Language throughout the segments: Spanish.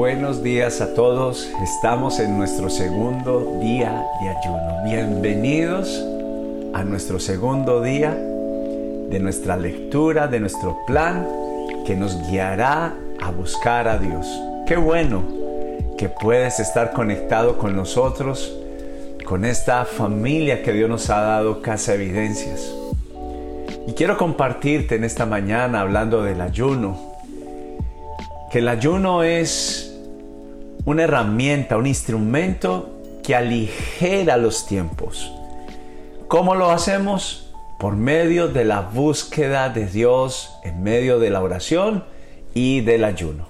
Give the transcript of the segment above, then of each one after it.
Buenos días a todos. Estamos en nuestro segundo día de ayuno. Bienvenidos a nuestro segundo día de nuestra lectura, de nuestro plan que nos guiará a buscar a Dios. Qué bueno que puedes estar conectado con nosotros, con esta familia que Dios nos ha dado Casa Evidencias. Y quiero compartirte en esta mañana hablando del ayuno que el ayuno es una herramienta, un instrumento que aligera los tiempos. ¿Cómo lo hacemos? Por medio de la búsqueda de Dios, en medio de la oración y del ayuno.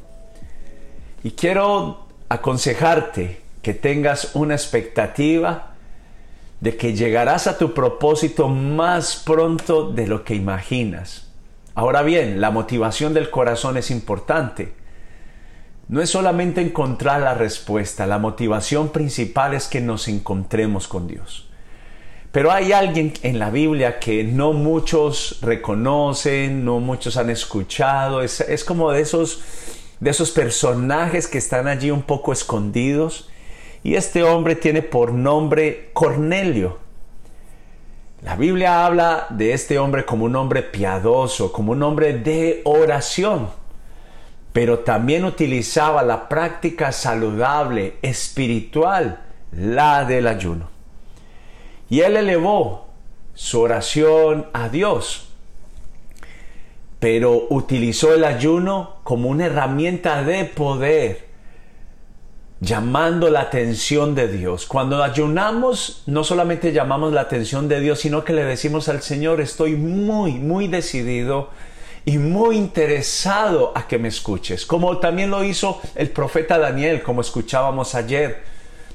Y quiero aconsejarte que tengas una expectativa de que llegarás a tu propósito más pronto de lo que imaginas. Ahora bien, la motivación del corazón es importante no es solamente encontrar la respuesta, la motivación principal es que nos encontremos con Dios. Pero hay alguien en la Biblia que no muchos reconocen, no muchos han escuchado, es, es como de esos, de esos personajes que están allí un poco escondidos. Y este hombre tiene por nombre Cornelio. La Biblia habla de este hombre como un hombre piadoso, como un hombre de oración pero también utilizaba la práctica saludable, espiritual, la del ayuno. Y él elevó su oración a Dios, pero utilizó el ayuno como una herramienta de poder, llamando la atención de Dios. Cuando ayunamos, no solamente llamamos la atención de Dios, sino que le decimos al Señor, estoy muy, muy decidido y muy interesado a que me escuches, como también lo hizo el profeta Daniel, como escuchábamos ayer.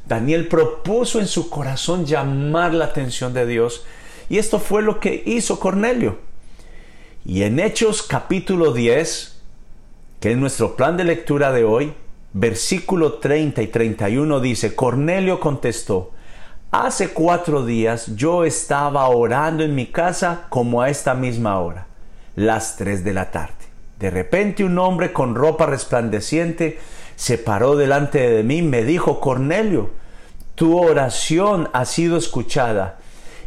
Daniel propuso en su corazón llamar la atención de Dios y esto fue lo que hizo Cornelio. Y en Hechos capítulo 10, que es nuestro plan de lectura de hoy, versículo 30 y 31 dice, Cornelio contestó, hace cuatro días yo estaba orando en mi casa como a esta misma hora las tres de la tarde. De repente un hombre con ropa resplandeciente se paró delante de mí y me dijo, Cornelio, tu oración ha sido escuchada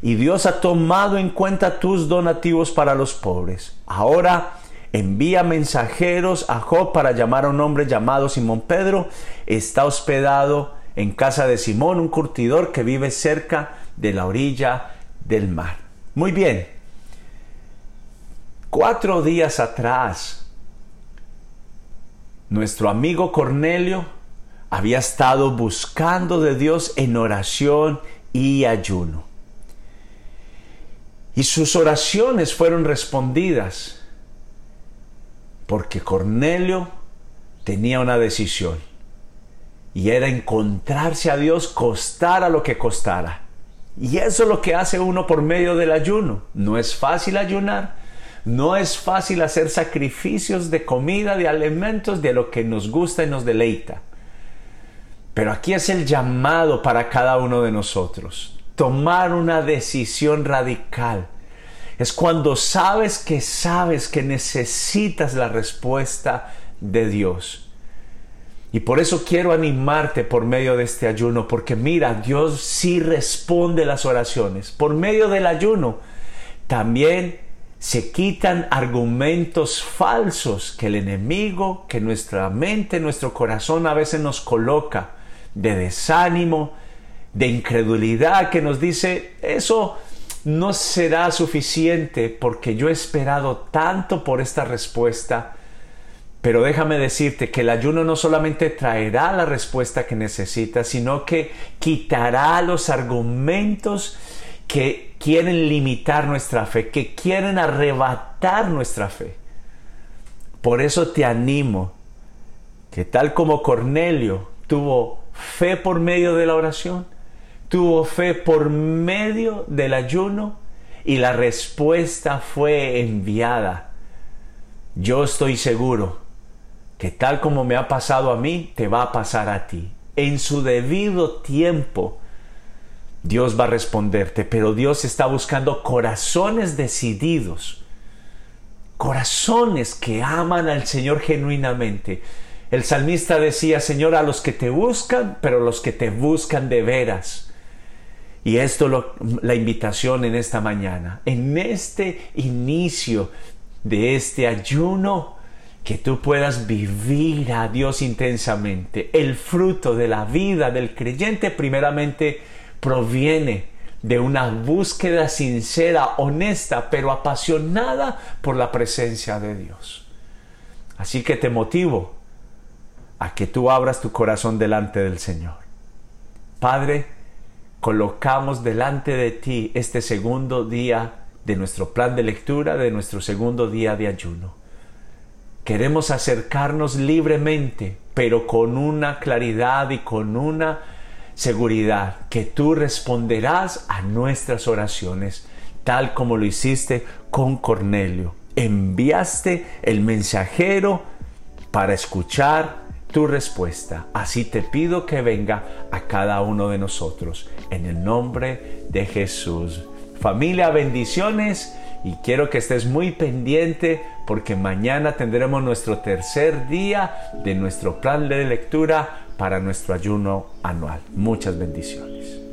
y Dios ha tomado en cuenta tus donativos para los pobres. Ahora envía mensajeros a Job para llamar a un hombre llamado Simón Pedro. Está hospedado en casa de Simón, un curtidor que vive cerca de la orilla del mar. Muy bien, Cuatro días atrás, nuestro amigo Cornelio había estado buscando de Dios en oración y ayuno. Y sus oraciones fueron respondidas porque Cornelio tenía una decisión y era encontrarse a Dios costara lo que costara. Y eso es lo que hace uno por medio del ayuno. No es fácil ayunar, no es fácil hacer sacrificios de comida, de alimentos, de lo que nos gusta y nos deleita. Pero aquí es el llamado para cada uno de nosotros. Tomar una decisión radical. Es cuando sabes que sabes que necesitas la respuesta de Dios. Y por eso quiero animarte por medio de este ayuno, porque mira, Dios sí responde las oraciones. Por medio del ayuno, también se quitan argumentos falsos que el enemigo, que nuestra mente, nuestro corazón a veces nos coloca de desánimo, de incredulidad, que nos dice, eso no será suficiente porque yo he esperado tanto por esta respuesta. Pero déjame decirte que el ayuno no solamente traerá la respuesta que necesitas, sino que quitará los argumentos que quieren limitar nuestra fe, que quieren arrebatar nuestra fe. Por eso te animo que tal como Cornelio tuvo fe por medio de la oración, tuvo fe por medio del ayuno y la respuesta fue enviada. Yo estoy seguro que tal como me ha pasado a mí, te va a pasar a ti. En su debido tiempo, Dios va a responderte, pero Dios está buscando corazones decididos, corazones que aman al Señor genuinamente. El salmista decía, Señor, a los que te buscan, pero los que te buscan de veras. Y esto lo, la invitación en esta mañana, en este inicio de este ayuno, que tú puedas vivir a Dios intensamente. El fruto de la vida del creyente primeramente proviene de una búsqueda sincera, honesta, pero apasionada por la presencia de Dios. Así que te motivo a que tú abras tu corazón delante del Señor. Padre, colocamos delante de ti este segundo día de nuestro plan de lectura, de nuestro segundo día de ayuno. Queremos acercarnos libremente, pero con una claridad y con una seguridad que tú responderás a nuestras oraciones, tal como lo hiciste con Cornelio. Enviaste el mensajero para escuchar tu respuesta. Así te pido que venga a cada uno de nosotros. En el nombre de Jesús. Familia, bendiciones y quiero que estés muy pendiente porque mañana tendremos nuestro tercer día de nuestro plan de lectura para nuestro ayuno anual. Muchas bendiciones.